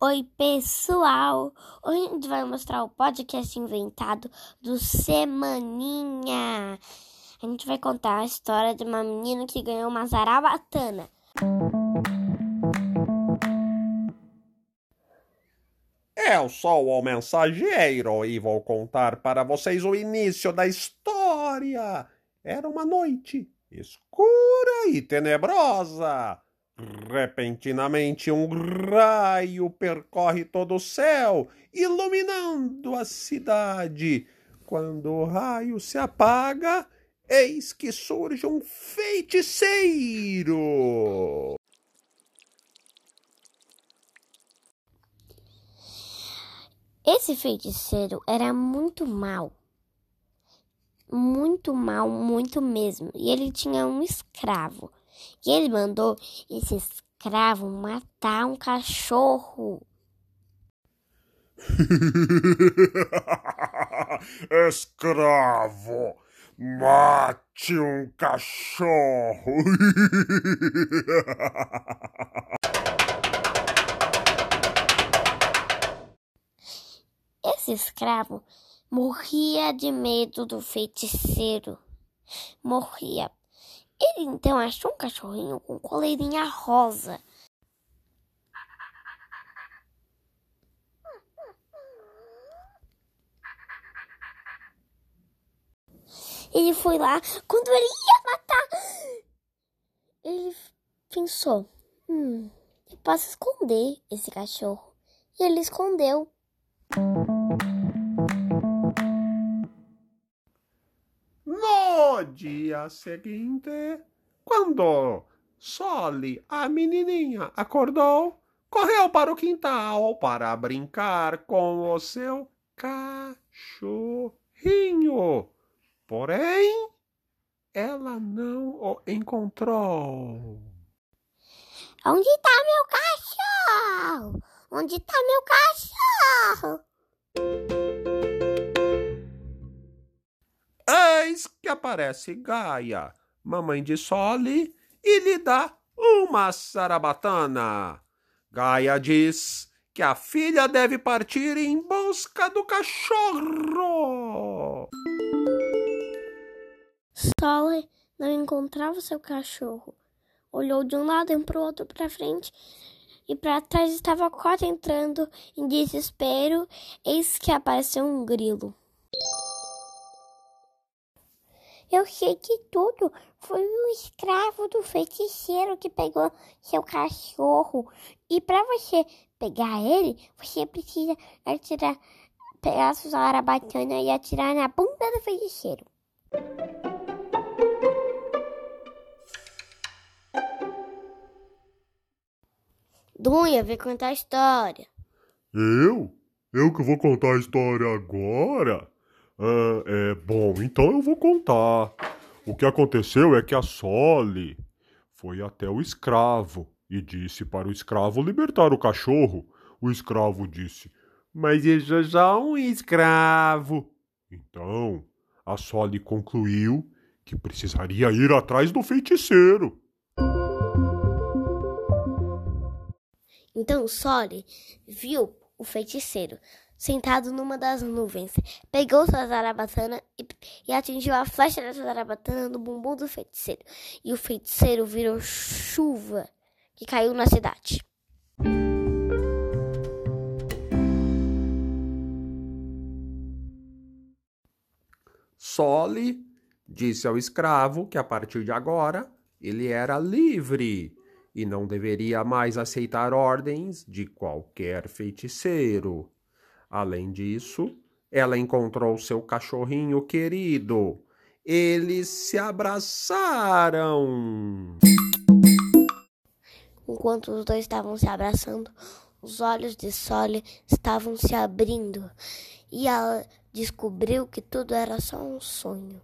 Oi, pessoal! Hoje a gente vai mostrar o podcast inventado do Semaninha. A gente vai contar a história de uma menina que ganhou uma zarabatana. Eu sou o mensageiro e vou contar para vocês o início da história. Era uma noite escura e tenebrosa. Repentinamente, um raio percorre todo o céu, iluminando a cidade. Quando o raio se apaga, eis que surge um feiticeiro. Esse feiticeiro era muito mal. Muito mal, muito mesmo. E ele tinha um escravo. E ele mandou esse escravo matar um cachorro. Escravo, mate um cachorro. Esse escravo morria de medo do feiticeiro. Morria. Ele então achou um cachorrinho com coleirinha rosa. Ele foi lá, quando ele ia matar, ele pensou: hum, eu posso esconder esse cachorro. E ele escondeu. No dia seguinte, quando Soli, a menininha, acordou, correu para o quintal para brincar com o seu cachorrinho. Porém, ela não o encontrou. Onde está meu cachorro? Onde está meu cachorro? Que aparece Gaia, mamãe de Soli, e lhe dá uma sarabatana. Gaia diz que a filha deve partir em busca do cachorro. Sole não encontrava seu cachorro. Olhou de um lado e para o outro para frente e para trás estava quase entrando em desespero. Eis que apareceu um grilo. Eu sei que tudo foi o escravo do feiticeiro que pegou seu cachorro. E para você pegar ele, você precisa atirar, pegar sua zarabatana e atirar na bunda do feiticeiro. Dunha, vem contar a história. Eu? Eu que vou contar a história agora? Ah, é bom, então eu vou contar. O que aconteceu é que a Sole foi até o escravo e disse para o escravo libertar o cachorro. O escravo disse: Mas eu sou já um escravo. Então, a Sole concluiu que precisaria ir atrás do feiticeiro. Então Sole viu o feiticeiro sentado numa das nuvens. Pegou sua zarabatana e, e atingiu a flecha da zarabatana no bumbum do feiticeiro. E o feiticeiro virou chuva que caiu na cidade. Sole disse ao escravo que a partir de agora ele era livre e não deveria mais aceitar ordens de qualquer feiticeiro. Além disso, ela encontrou seu cachorrinho querido. Eles se abraçaram. Enquanto os dois estavam se abraçando, os olhos de Sole estavam se abrindo e ela descobriu que tudo era só um sonho.